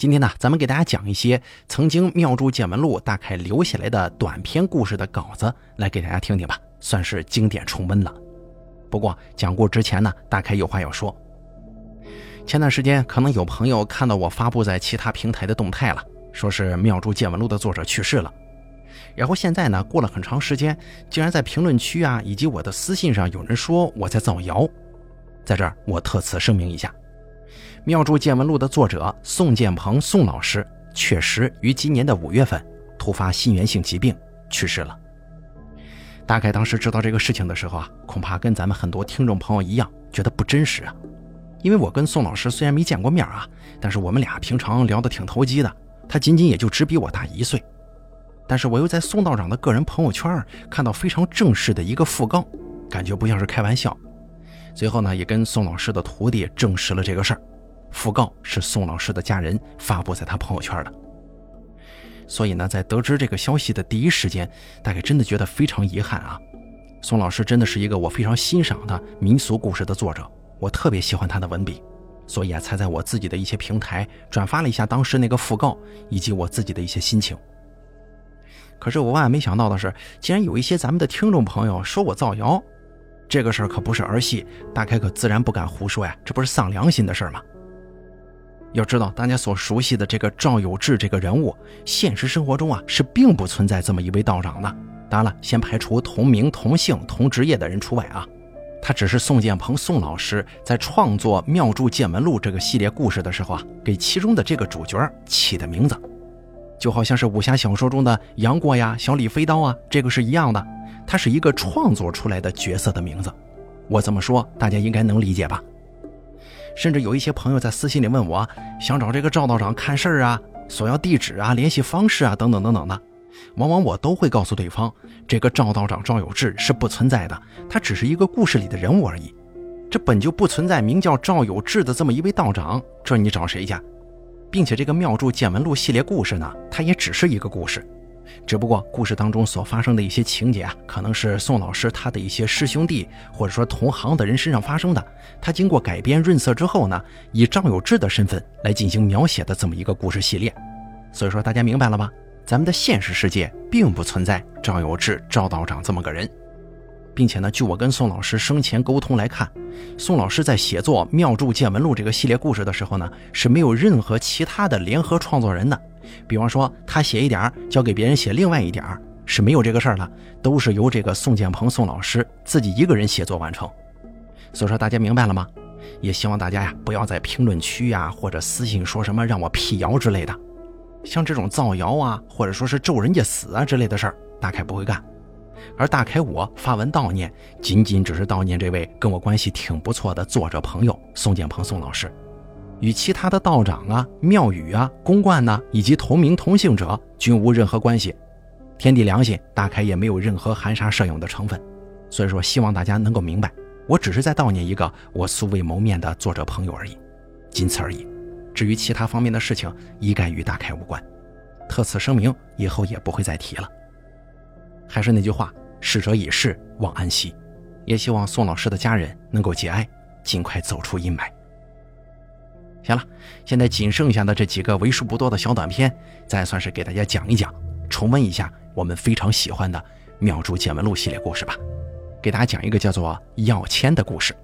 今天呢，咱们给大家讲一些曾经妙著见闻录大概留下来的短篇故事的稿子，来给大家听听吧，算是经典重温了。不过讲故之前呢，大概有话要说。前段时间可能有朋友看到我发布在其他平台的动态了，说是妙著见闻录的作者去世了。然后现在呢，过了很长时间，竟然在评论区啊以及我的私信上有人说我在造谣，在这儿我特此声明一下。妙著见闻录的作者宋建鹏宋老师确实于今年的五月份突发心源性疾病去世了。大概当时知道这个事情的时候啊，恐怕跟咱们很多听众朋友一样，觉得不真实啊。因为我跟宋老师虽然没见过面啊，但是我们俩平常聊得挺投机的。他仅仅也就只比我大一岁，但是我又在宋道长的个人朋友圈看到非常正式的一个讣告，感觉不像是开玩笑。最后呢，也跟宋老师的徒弟证实了这个事儿。讣告是宋老师的家人发布在他朋友圈的，所以呢，在得知这个消息的第一时间，大概真的觉得非常遗憾啊。宋老师真的是一个我非常欣赏的民俗故事的作者，我特别喜欢他的文笔，所以啊，才在我自己的一些平台转发了一下当时那个讣告以及我自己的一些心情。可是我万万没想到的是，竟然有一些咱们的听众朋友说我造谣，这个事儿可不是儿戏，大开可自然不敢胡说呀，这不是丧良心的事儿吗？要知道，大家所熟悉的这个赵有志这个人物，现实生活中啊是并不存在这么一位道长的。当然了，先排除同名同姓同职业的人除外啊，他只是宋建鹏宋老师在创作《妙著见闻录》这个系列故事的时候啊，给其中的这个主角起的名字，就好像是武侠小说中的杨过呀、小李飞刀啊，这个是一样的，他是一个创作出来的角色的名字。我这么说，大家应该能理解吧？甚至有一些朋友在私信里问我，想找这个赵道长看事儿啊，索要地址啊、联系方式啊等等等等的，往往我都会告诉对方，这个赵道长赵有志是不存在的，他只是一个故事里的人物而已。这本就不存在名叫赵有志的这么一位道长，这你找谁去？并且这个妙著见闻录系列故事呢，它也只是一个故事。只不过故事当中所发生的一些情节啊，可能是宋老师他的一些师兄弟或者说同行的人身上发生的。他经过改编润色之后呢，以赵有志的身份来进行描写的这么一个故事系列。所以说大家明白了吧？咱们的现实世界并不存在赵有志赵道长这么个人，并且呢，据我跟宋老师生前沟通来看，宋老师在写作《妙著见闻录》这个系列故事的时候呢，是没有任何其他的联合创作人的。比方说，他写一点交给别人写另外一点是没有这个事儿的，都是由这个宋建鹏宋老师自己一个人写作完成。所以说，大家明白了吗？也希望大家呀，不要在评论区呀或者私信说什么让我辟谣之类的。像这种造谣啊，或者说是咒人家死啊之类的事儿，大开不会干。而大开我发文悼念，仅仅只是悼念这位跟我关系挺不错的作者朋友宋建鹏宋老师。与其他的道长啊、庙宇啊、公观呐，以及同名同姓者均无任何关系，天地良心，大开也没有任何含沙射影的成分。所以说，希望大家能够明白，我只是在悼念一个我素未谋面的作者朋友而已，仅此而已。至于其他方面的事情，一概与大开无关。特此声明，以后也不会再提了。还是那句话，逝者已逝，望安息。也希望宋老师的家人能够节哀，尽快走出阴霾。行了，现在仅剩下的这几个为数不多的小短片，再算是给大家讲一讲，重温一下我们非常喜欢的《妙珠见闻录》系列故事吧。给大家讲一个叫做要签的故事。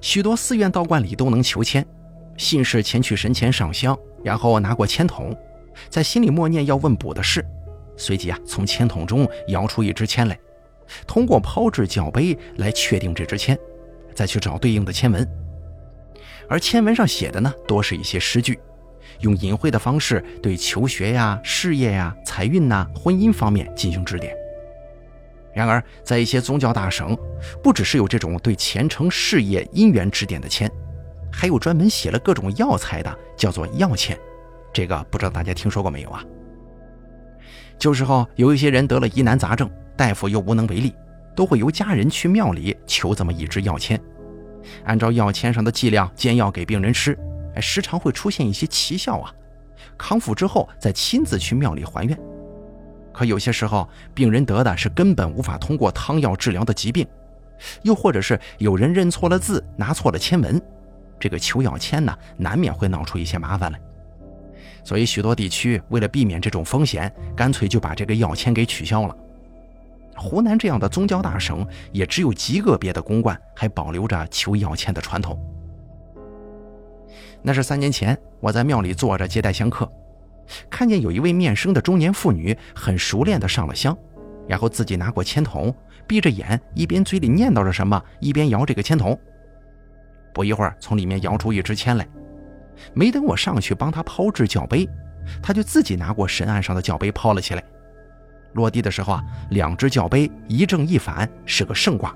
许多寺院道观里都能求签，信士前去神前上香，然后拿过签筒，在心里默念要问卜的事，随即啊从签筒中摇出一支签来，通过抛掷角杯来确定这支签，再去找对应的签文。而签文上写的呢，多是一些诗句，用隐晦的方式对求学呀、事业呀、财运呐、婚姻方面进行指点。然而，在一些宗教大省，不只是有这种对前程、事业、姻缘指点的签，还有专门写了各种药材的，叫做药签。这个不知道大家听说过没有啊？旧时候有一些人得了疑难杂症，大夫又无能为力，都会由家人去庙里求这么一支药签。按照药签上的剂量煎药给病人吃，哎，时常会出现一些奇效啊。康复之后再亲自去庙里还愿。可有些时候，病人得的是根本无法通过汤药治疗的疾病，又或者是有人认错了字，拿错了签文，这个求药签呢，难免会闹出一些麻烦来。所以许多地区为了避免这种风险，干脆就把这个药签给取消了。湖南这样的宗教大省，也只有极个别的公馆还保留着求要签的传统。那是三年前，我在庙里坐着接待香客，看见有一位面生的中年妇女，很熟练地上了香，然后自己拿过签筒，闭着眼，一边嘴里念叨着什么，一边摇这个签筒。不一会儿，从里面摇出一支签来。没等我上去帮她抛掷教杯，她就自己拿过神案上的教杯抛了起来。落地的时候啊，两只脚杯一正一反，是个圣卦。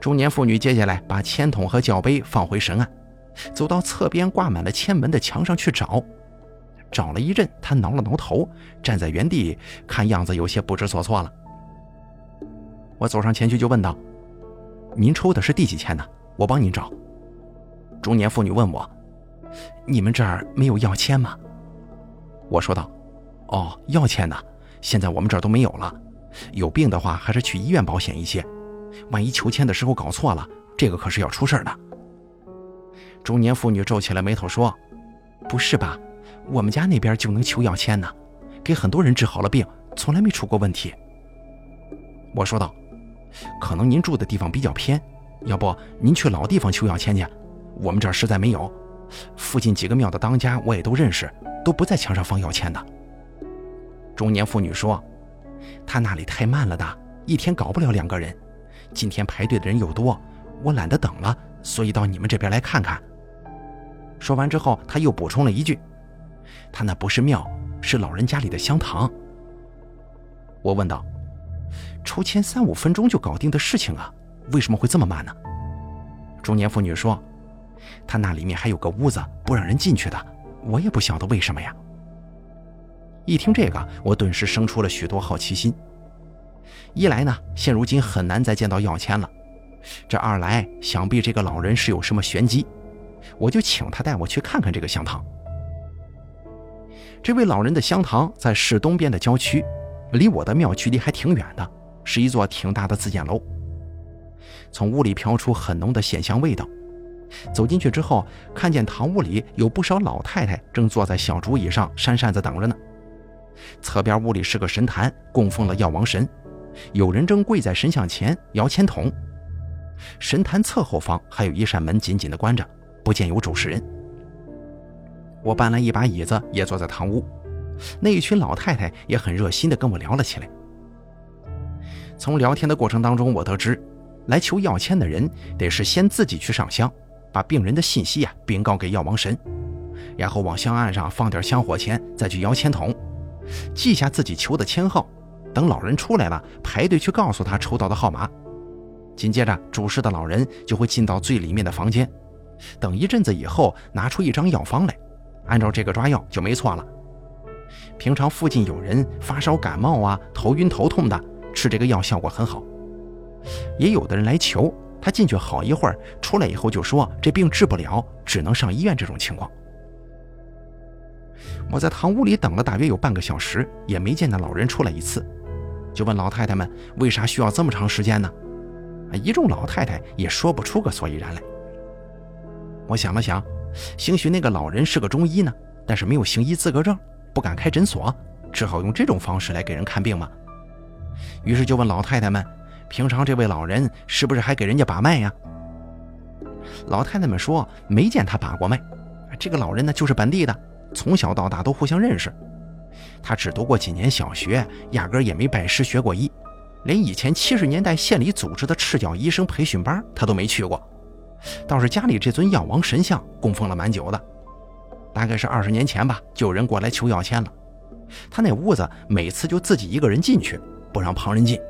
中年妇女接下来把签筒和脚杯放回神案。走到侧边挂满了签文的墙上去找，找了一阵，她挠了挠头，站在原地，看样子有些不知所措了。我走上前去就问道：“您抽的是第几签呢？我帮您找。”中年妇女问我：“你们这儿没有药签吗？”我说道：“哦，药签呢？现在我们这儿都没有了。有病的话，还是去医院保险一些。万一求签的时候搞错了，这个可是要出事儿的。”中年妇女皱起了眉头说：“不是吧？我们家那边就能求药签呢，给很多人治好了病，从来没出过问题。”我说道：“可能您住的地方比较偏，要不您去老地方求药签去？我们这儿实在没有。附近几个庙的当家我也都认识，都不在墙上放药签的。”中年妇女说：“他那里太慢了的，一天搞不了两个人。今天排队的人又多，我懒得等了，所以到你们这边来看看。”说完之后，他又补充了一句：“他那不是庙，是老人家里的香堂。”我问道：“抽签三五分钟就搞定的事情啊，为什么会这么慢呢？”中年妇女说：“他那里面还有个屋子不让人进去的，我也不晓得为什么呀。”一听这个，我顿时生出了许多好奇心。一来呢，现如今很难再见到要签了；这二来，想必这个老人是有什么玄机。我就请他带我去看看这个香堂。这位老人的香堂在市东边的郊区，离我的庙距离还挺远的，是一座挺大的自建楼。从屋里飘出很浓的鲜香味道。走进去之后，看见堂屋里有不少老太太正坐在小竹椅上扇扇子等着呢。侧边屋里是个神坛，供奉了药王神，有人正跪在神像前摇签筒。神坛侧后方还有一扇门紧紧地关着。不见有主持人，我搬来一把椅子，也坐在堂屋。那一群老太太也很热心地跟我聊了起来。从聊天的过程当中，我得知，来求药签的人得是先自己去上香，把病人的信息啊禀告给药王神，然后往香案上放点香火钱，再去摇签筒，记下自己求的签号。等老人出来了，排队去告诉他抽到的号码。紧接着，主事的老人就会进到最里面的房间。等一阵子以后，拿出一张药方来，按照这个抓药就没错了。平常附近有人发烧感冒啊、头晕头痛的，吃这个药效果很好。也有的人来求，他进去好一会儿，出来以后就说这病治不了，只能上医院。这种情况，我在堂屋里等了大约有半个小时，也没见那老人出来一次，就问老太太们为啥需要这么长时间呢？一众老太太也说不出个所以然来。我想了想，兴许那个老人是个中医呢，但是没有行医资格证，不敢开诊所，只好用这种方式来给人看病嘛。于是就问老太太们，平常这位老人是不是还给人家把脉呀？老太太们说没见他把过脉。这个老人呢，就是本地的，从小到大都互相认识。他只读过几年小学，压根也没拜师学过医，连以前七十年代县里组织的赤脚医生培训班他都没去过。倒是家里这尊药王神像供奉了蛮久的，大概是二十年前吧，就有人过来求药签了。他那屋子每次就自己一个人进去，不让旁人进。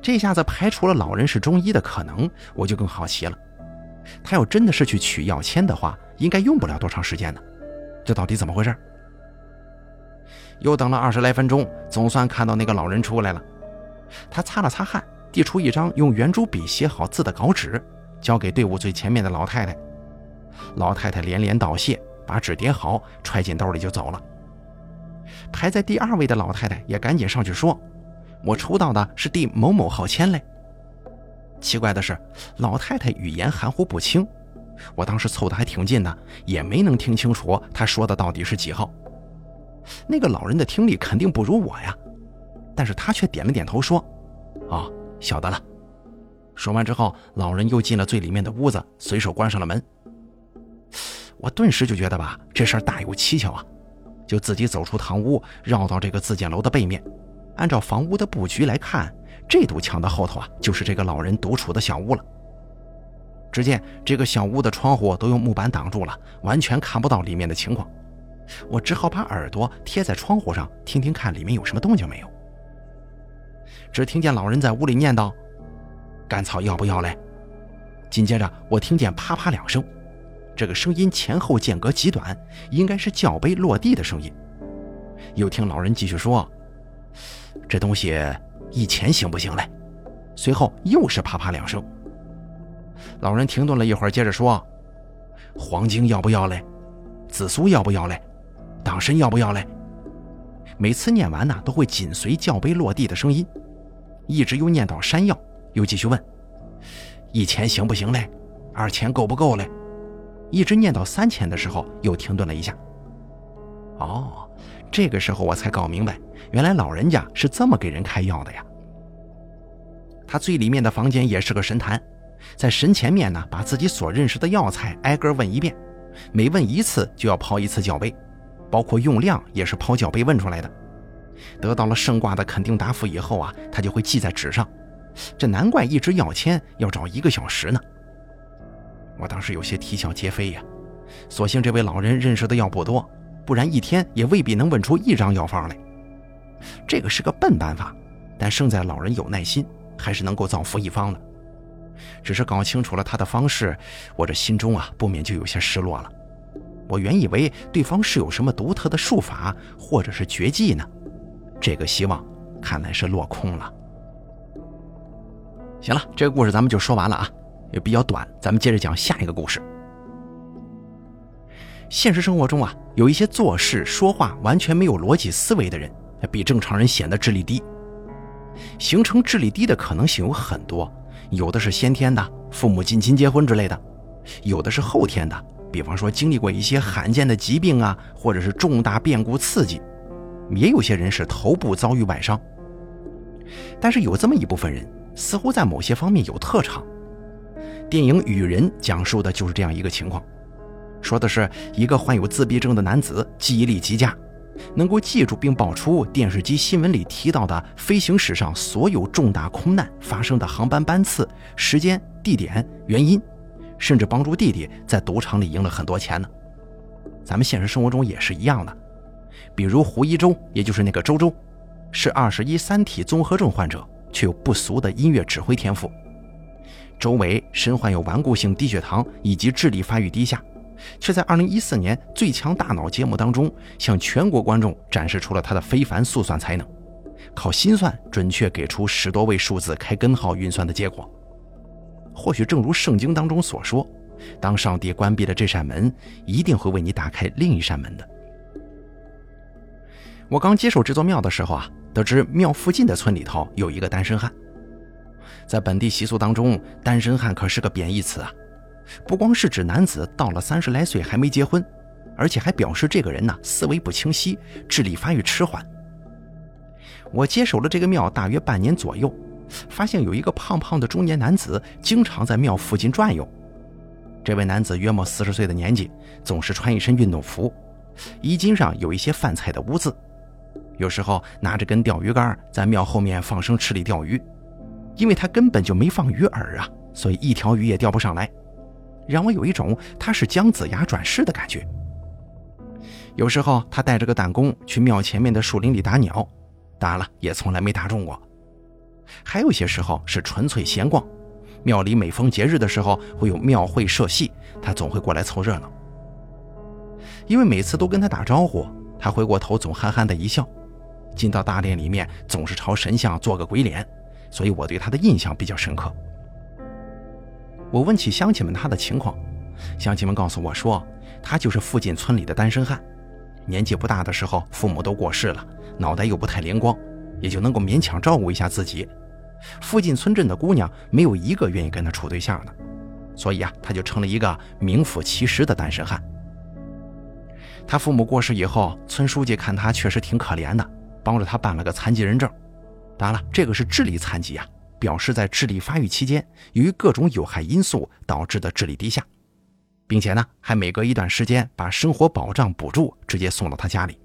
这下子排除了老人是中医的可能，我就更好奇了。他要真的是去取药签的话，应该用不了多长时间呢。这到底怎么回事？又等了二十来分钟，总算看到那个老人出来了。他擦了擦汗。递出一张用圆珠笔写好字的稿纸，交给队伍最前面的老太太。老太太连连道谢，把纸叠好，揣进兜里就走了。排在第二位的老太太也赶紧上去说：“我抽到的是第某某号签嘞。”奇怪的是，老太太语言含糊不清，我当时凑得还挺近的，也没能听清楚他说的到底是几号。那个老人的听力肯定不如我呀，但是他却点了点头说：“哦，晓得了。”说完之后，老人又进了最里面的屋子，随手关上了门。我顿时就觉得吧，这事儿大有蹊跷啊，就自己走出堂屋，绕到这个自建楼的背面，按照房屋的布局来看，这堵墙的后头啊，就是这个老人独处的小屋了。只见这个小屋的窗户都用木板挡住了，完全看不到里面的情况。我只好把耳朵贴在窗户上，听听看里面有什么动静没有。只听见老人在屋里念叨：“干草要不要嘞？”紧接着，我听见啪啪两声，这个声音前后间隔极短，应该是教杯落地的声音。又听老人继续说：“这东西一钱行不行嘞？”随后又是啪啪两声。老人停顿了一会儿，接着说：“黄精要不要嘞？紫苏要不要嘞？”党参要不要嘞？每次念完呢，都会紧随教杯落地的声音，一直又念到山药，又继续问：一钱行不行嘞？二钱够不够嘞？一直念到三钱的时候，又停顿了一下。哦，这个时候我才搞明白，原来老人家是这么给人开药的呀。他最里面的房间也是个神坛，在神前面呢，把自己所认识的药材挨个问一遍，每问一次就要抛一次脚杯。包括用量也是抛脚背问出来的，得到了圣卦的肯定答复以后啊，他就会记在纸上。这难怪一支药签要找一个小时呢。我当时有些啼笑皆非呀。所幸这位老人认识的药不多，不然一天也未必能问出一张药方来。这个是个笨办法，但胜在老人有耐心，还是能够造福一方的。只是搞清楚了他的方式，我这心中啊不免就有些失落了。我原以为对方是有什么独特的术法或者是绝技呢，这个希望看来是落空了。行了，这个故事咱们就说完了啊，也比较短，咱们接着讲下一个故事。现实生活中啊，有一些做事说话完全没有逻辑思维的人，比正常人显得智力低。形成智力低的可能性有很多，有的是先天的，父母近亲结婚之类的，有的是后天的。比方说，经历过一些罕见的疾病啊，或者是重大变故刺激，也有些人是头部遭遇外伤。但是有这么一部分人，似乎在某些方面有特长。电影《雨人》讲述的就是这样一个情况，说的是一个患有自闭症的男子，记忆力极佳，能够记住并报出电视机新闻里提到的飞行史上所有重大空难发生的航班班次、时间、地点、原因。甚至帮助弟弟在赌场里赢了很多钱呢。咱们现实生活中也是一样的，比如胡一周，也就是那个周周，是二十一三体综合症患者，却有不俗的音乐指挥天赋。周围身患有顽固性低血糖以及智力发育低下，却在二零一四年《最强大脑》节目当中向全国观众展示出了他的非凡速算才能，靠心算准确给出十多位数字开根号运算的结果。或许正如圣经当中所说，当上帝关闭了这扇门，一定会为你打开另一扇门的。我刚接手这座庙的时候啊，得知庙附近的村里头有一个单身汉。在本地习俗当中，单身汉可是个贬义词啊，不光是指男子到了三十来岁还没结婚，而且还表示这个人呢思维不清晰，智力发育迟缓。我接手了这个庙大约半年左右。发现有一个胖胖的中年男子经常在庙附近转悠。这位男子约莫四十岁的年纪，总是穿一身运动服，衣襟上有一些饭菜的污渍。有时候拿着根钓鱼竿在庙后面放生池里钓鱼，因为他根本就没放鱼饵啊，所以一条鱼也钓不上来，让我有一种他是姜子牙转世的感觉。有时候他带着个弹弓去庙前面的树林里打鸟，打了也从来没打中过。还有些时候是纯粹闲逛，庙里每逢节日的时候会有庙会社戏，他总会过来凑热闹。因为每次都跟他打招呼，他回过头总憨憨的一笑，进到大殿里面总是朝神像做个鬼脸，所以我对他的印象比较深刻。我问起乡亲们他的情况，乡亲们告诉我说，他就是附近村里的单身汉，年纪不大的时候父母都过世了，脑袋又不太灵光。也就能够勉强照顾一下自己，附近村镇的姑娘没有一个愿意跟他处对象的，所以啊，他就成了一个名副其实的单身汉。他父母过世以后，村书记看他确实挺可怜的，帮着他办了个残疾人证。当然了，这个是智力残疾啊，表示在智力发育期间，由于各种有害因素导致的智力低下，并且呢，还每隔一段时间把生活保障补助直接送到他家里。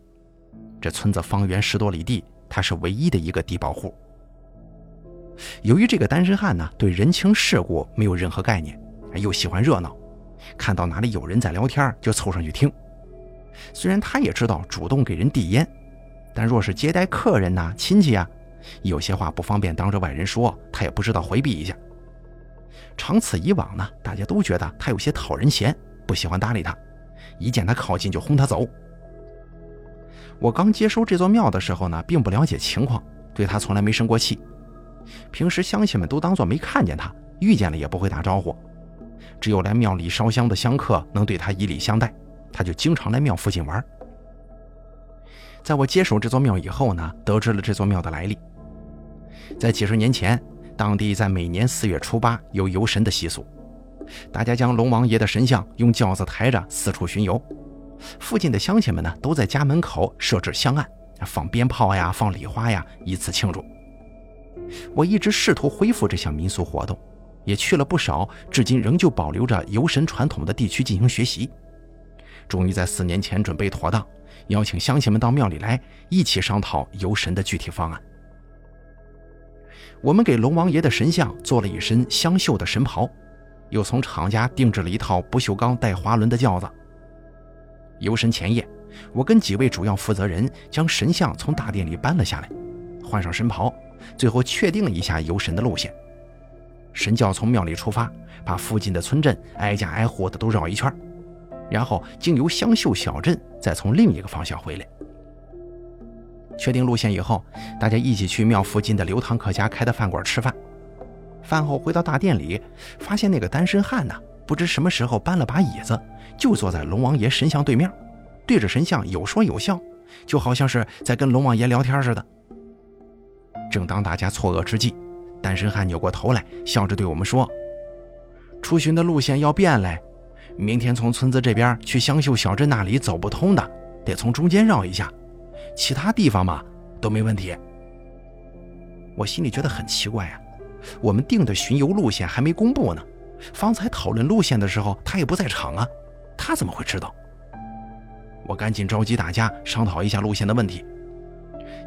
这村子方圆十多里地，他是唯一的一个低保户。由于这个单身汉呢，对人情世故没有任何概念，又喜欢热闹，看到哪里有人在聊天，就凑上去听。虽然他也知道主动给人递烟，但若是接待客人呐、亲戚啊，有些话不方便当着外人说，他也不知道回避一下。长此以往呢，大家都觉得他有些讨人嫌，不喜欢搭理他，一见他靠近就轰他走。我刚接收这座庙的时候呢，并不了解情况，对他从来没生过气。平时乡亲们都当作没看见他，遇见了也不会打招呼，只有来庙里烧香的香客能对他以礼相待。他就经常来庙附近玩。在我接手这座庙以后呢，得知了这座庙的来历。在几十年前，当地在每年四月初八有游神的习俗，大家将龙王爷的神像用轿子抬着四处巡游。附近的乡亲们呢，都在家门口设置香案，放鞭炮呀，放礼花呀，以此庆祝。我一直试图恢复这项民俗活动，也去了不少至今仍旧保留着游神传统的地区进行学习。终于在四年前准备妥当，邀请乡亲们到庙里来，一起商讨游神的具体方案。我们给龙王爷的神像做了一身香绣的神袍，又从厂家定制了一套不锈钢带滑轮的轿子。游神前夜，我跟几位主要负责人将神像从大殿里搬了下来，换上神袍，最后确定了一下游神的路线。神轿从庙里出发，把附近的村镇挨家挨户的都绕一圈。然后经由香秀小镇，再从另一个方向回来。确定路线以后，大家一起去庙附近的刘堂客家开的饭馆吃饭。饭后回到大殿里，发现那个单身汉呢，不知什么时候搬了把椅子，就坐在龙王爷神像对面，对着神像有说有笑，就好像是在跟龙王爷聊天似的。正当大家错愕之际，单身汉扭过头来，笑着对我们说：“出巡的路线要变嘞。”明天从村子这边去香秀小镇那里走不通的，得从中间绕一下，其他地方嘛都没问题。我心里觉得很奇怪啊，我们定的巡游路线还没公布呢，方才讨论路线的时候他也不在场啊，他怎么会知道？我赶紧召集大家商讨一下路线的问题。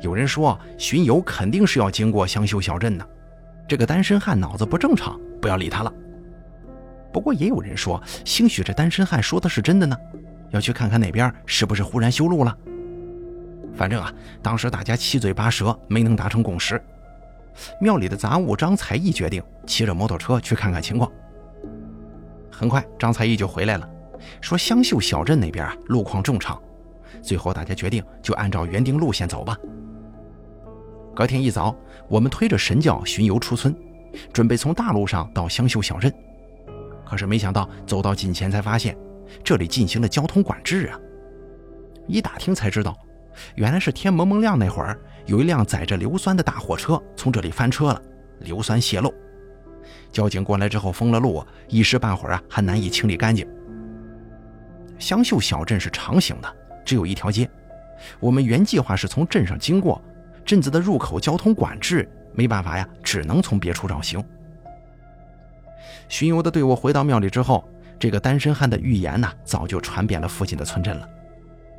有人说巡游肯定是要经过香秀小镇的，这个单身汉脑子不正常，不要理他了。不过也有人说，兴许这单身汉说的是真的呢，要去看看那边是不是忽然修路了。反正啊，当时大家七嘴八舌，没能达成共识。庙里的杂物张才义决定骑着摩托车去看看情况。很快，张才义就回来了，说香秀小镇那边啊路况正常。最后大家决定就按照原定路线走吧。隔天一早，我们推着神轿巡游出村，准备从大路上到香秀小镇。可是没想到走到近前才发现，这里进行了交通管制啊！一打听才知道，原来是天蒙蒙亮那会儿，有一辆载着硫酸的大货车从这里翻车了，硫酸泄漏。交警过来之后封了路，一时半会儿啊还难以清理干净。香秀小镇是长形的，只有一条街。我们原计划是从镇上经过，镇子的入口交通管制，没办法呀，只能从别处绕行。巡游的队伍回到庙里之后，这个单身汉的预言呢，早就传遍了附近的村镇了。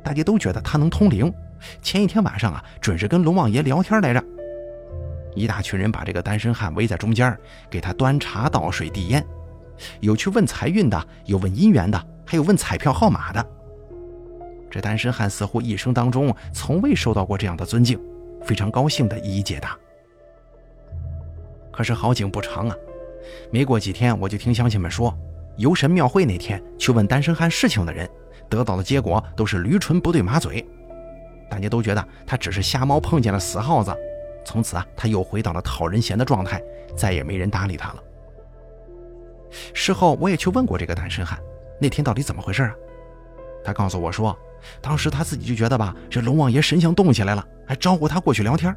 大家都觉得他能通灵。前一天晚上啊，准是跟龙王爷聊天来着。一大群人把这个单身汉围在中间，给他端茶倒水递烟，有去问财运的，有问姻缘的，还有问彩票号码的。这单身汉似乎一生当中从未受到过这样的尊敬，非常高兴的一一解答。可是好景不长啊。没过几天，我就听乡亲们说，游神庙会那天去问单身汉事情的人，得到的结果都是驴唇不对马嘴。大家都觉得他只是瞎猫碰见了死耗子。从此啊，他又回到了讨人嫌的状态，再也没人搭理他了。事后我也去问过这个单身汉，那天到底怎么回事啊？他告诉我说，当时他自己就觉得吧，这龙王爷神像动起来了，还招呼他过去聊天。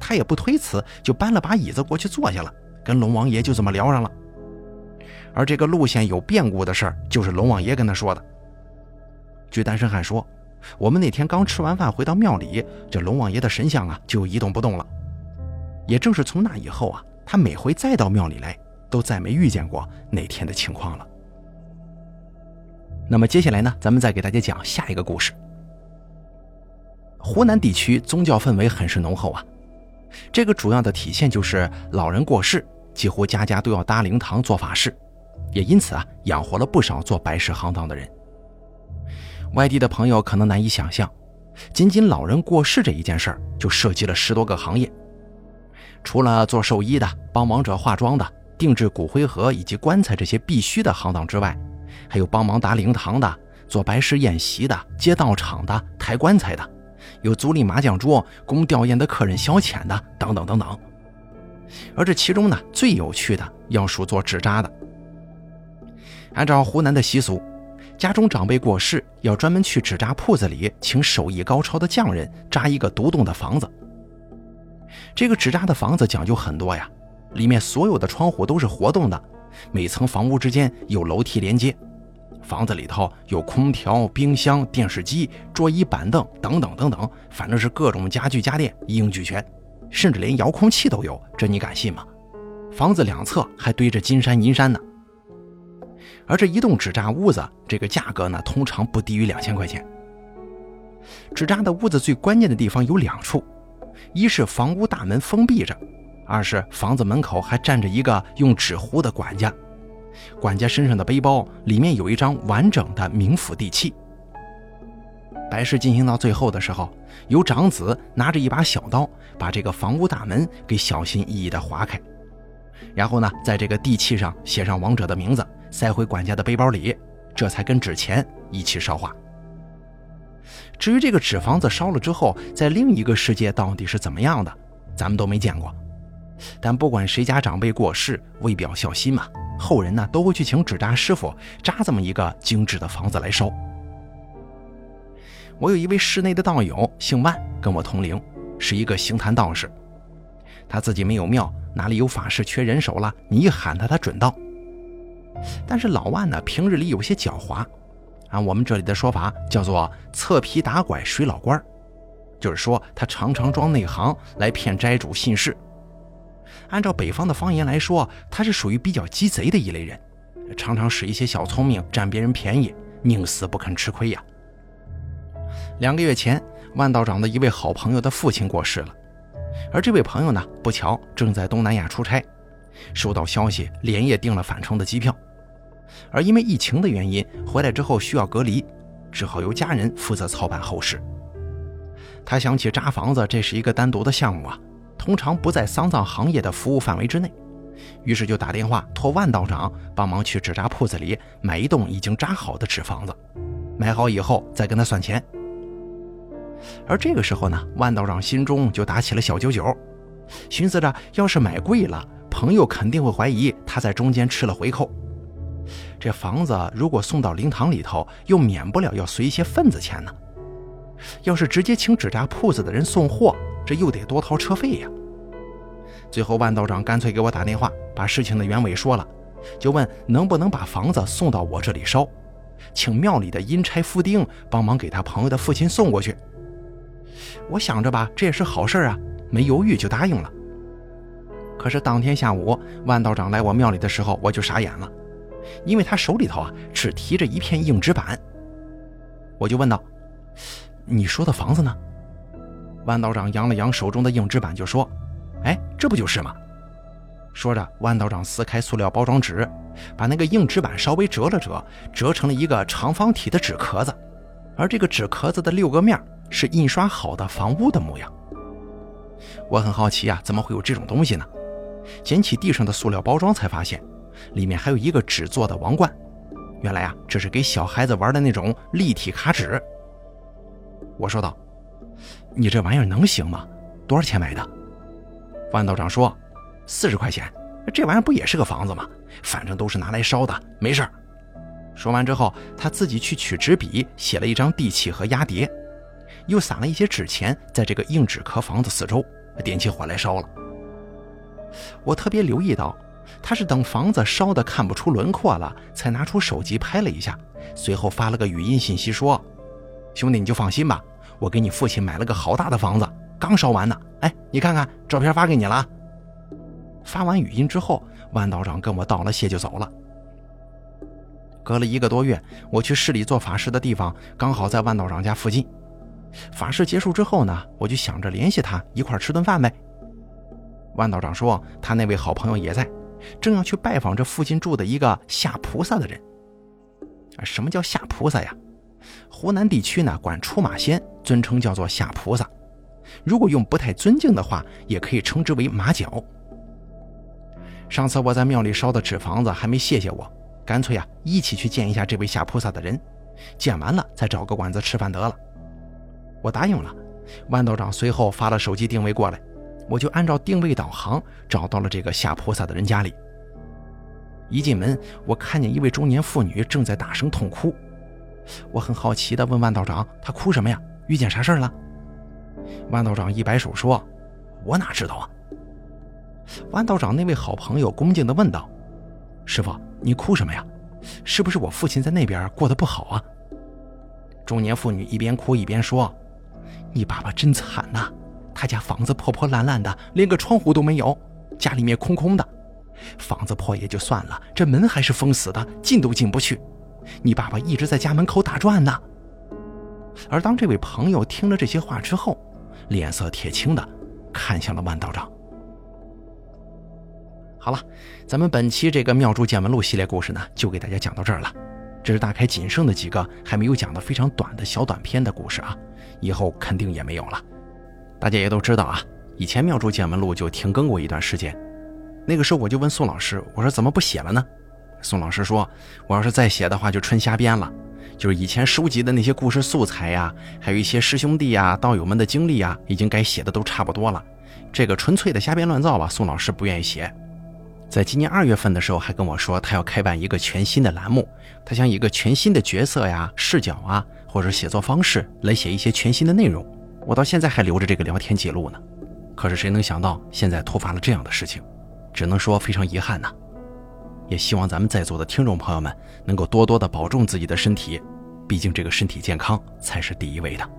他也不推辞，就搬了把椅子过去坐下了，跟龙王爷就这么聊上了。而这个路线有变故的事儿，就是龙王爷跟他说的。据单身汉说，我们那天刚吃完饭回到庙里，这龙王爷的神像啊就一动不动了。也正是从那以后啊，他每回再到庙里来，都再没遇见过那天的情况了。那么接下来呢，咱们再给大家讲下一个故事。湖南地区宗教氛围很是浓厚啊，这个主要的体现就是老人过世，几乎家家都要搭灵堂做法事，也因此啊，养活了不少做白事行当的人。外地的朋友可能难以想象，仅仅老人过世这一件事儿，就涉及了十多个行业。除了做寿衣的、帮亡者化妆的、定制骨灰盒以及棺材这些必须的行当之外，还有帮忙搭灵堂的、做白事宴席的、接道场的、抬棺材的。有租赁麻将桌供吊唁的客人消遣的，等等等等。而这其中呢，最有趣的要数做纸扎的。按照湖南的习俗，家中长辈过世，要专门去纸扎铺子里请手艺高超的匠人扎一个独栋的房子。这个纸扎的房子讲究很多呀，里面所有的窗户都是活动的，每层房屋之间有楼梯连接。房子里头有空调、冰箱、电视机、桌椅板凳等等等等，反正是各种家具家电一应俱全，甚至连遥控器都有，这你敢信吗？房子两侧还堆着金山银山呢。而这一栋纸扎屋子，这个价格呢，通常不低于两千块钱。纸扎的屋子最关键的地方有两处，一是房屋大门封闭着，二是房子门口还站着一个用纸糊的管家。管家身上的背包里面有一张完整的冥府地契。白事进行到最后的时候，由长子拿着一把小刀，把这个房屋大门给小心翼翼地划开，然后呢，在这个地契上写上亡者的名字，塞回管家的背包里，这才跟纸钱一起烧化。至于这个纸房子烧了之后，在另一个世界到底是怎么样的，咱们都没见过。但不管谁家长辈过世，为表孝心嘛。后人呢都会去请纸扎师傅扎这么一个精致的房子来烧。我有一位室内的道友，姓万，跟我同龄，是一个行坛道士。他自己没有庙，哪里有法事缺人手了，你一喊他，他准到。但是老万呢，平日里有些狡猾，按我们这里的说法叫做侧皮打拐水老官就是说他常常装内行来骗斋主信士。按照北方的方言来说，他是属于比较鸡贼的一类人，常常使一些小聪明占别人便宜，宁死不肯吃亏呀。两个月前，万道长的一位好朋友的父亲过世了，而这位朋友呢，不巧正在东南亚出差，收到消息连夜订了返程的机票，而因为疫情的原因，回来之后需要隔离，只好由家人负责操办后事。他想起扎房子，这是一个单独的项目啊。通常不在丧葬行业的服务范围之内，于是就打电话托万道长帮忙去纸扎铺子里买一栋已经扎好的纸房子，买好以后再跟他算钱。而这个时候呢，万道长心中就打起了小九九，寻思着要是买贵了，朋友肯定会怀疑他在中间吃了回扣。这房子如果送到灵堂里头，又免不了要随一些份子钱呢。要是直接请纸扎铺子的人送货，这又得多掏车费呀。最后，万道长干脆给我打电话，把事情的原委说了，就问能不能把房子送到我这里烧，请庙里的阴差夫丁帮忙给他朋友的父亲送过去。我想着吧，这也是好事啊，没犹豫就答应了。可是当天下午，万道长来我庙里的时候，我就傻眼了，因为他手里头啊只提着一片硬纸板。我就问道：“你说的房子呢？”万道长扬了扬手中的硬纸板，就说。哎，这不就是吗？说着，万道长撕开塑料包装纸，把那个硬纸板稍微折了折，折成了一个长方体的纸壳子。而这个纸壳子的六个面是印刷好的房屋的模样。我很好奇啊，怎么会有这种东西呢？捡起地上的塑料包装，才发现里面还有一个纸做的王冠。原来啊，这是给小孩子玩的那种立体卡纸。我说道：“你这玩意儿能行吗？多少钱买的？”万道长说：“四十块钱，这玩意儿不也是个房子吗？反正都是拿来烧的，没事儿。”说完之后，他自己去取纸笔，写了一张地契和押碟，又撒了一些纸钱在这个硬纸壳房子四周，点起火来烧了。我特别留意到，他是等房子烧得看不出轮廓了，才拿出手机拍了一下，随后发了个语音信息说：“兄弟，你就放心吧，我给你父亲买了个好大的房子，刚烧完呢。哎，你看看照片发给你了。”发完语音之后，万道长跟我道了谢就走了。隔了一个多月，我去市里做法事的地方刚好在万道长家附近。法事结束之后呢，我就想着联系他一块吃顿饭呗。万道长说他那位好朋友也在，正要去拜访这附近住的一个下菩萨的人。什么叫下菩萨呀？湖南地区呢管出马仙尊称叫做下菩萨，如果用不太尊敬的话，也可以称之为马脚。上次我在庙里烧的纸房子还没谢谢我，干脆啊一起去见一下这位下菩萨的人，见完了再找个馆子吃饭得了。我答应了，万道长随后发了手机定位过来，我就按照定位导航找到了这个下菩萨的人家里。一进门，我看见一位中年妇女正在大声痛哭，我很好奇地问万道长：“她哭什么呀？遇见啥事了？”万道长一摆手说：“我哪知道啊。”万道长那位好朋友恭敬地问道：“师傅，你哭什么呀？是不是我父亲在那边过得不好啊？”中年妇女一边哭一边说。你爸爸真惨呐，他家房子破破烂烂的，连个窗户都没有，家里面空空的。房子破也就算了，这门还是封死的，进都进不去。你爸爸一直在家门口打转呢。而当这位朋友听了这些话之后，脸色铁青的看向了万道长。好了，咱们本期这个《妙珠见闻录》系列故事呢，就给大家讲到这儿了。这是大开仅剩的几个还没有讲的非常短的小短篇的故事啊。以后肯定也没有了。大家也都知道啊，以前《妙珠见闻录》就停更过一段时间。那个时候我就问宋老师，我说怎么不写了呢？宋老师说，我要是再写的话就纯瞎编了，就是以前收集的那些故事素材呀，还有一些师兄弟呀、道友们的经历呀，已经该写的都差不多了。这个纯粹的瞎编乱造吧，宋老师不愿意写。在今年二月份的时候，还跟我说他要开办一个全新的栏目，他想以一个全新的角色呀、视角啊。或者写作方式来写一些全新的内容，我到现在还留着这个聊天记录呢。可是谁能想到现在突发了这样的事情，只能说非常遗憾呐。也希望咱们在座的听众朋友们能够多多的保重自己的身体，毕竟这个身体健康才是第一位的。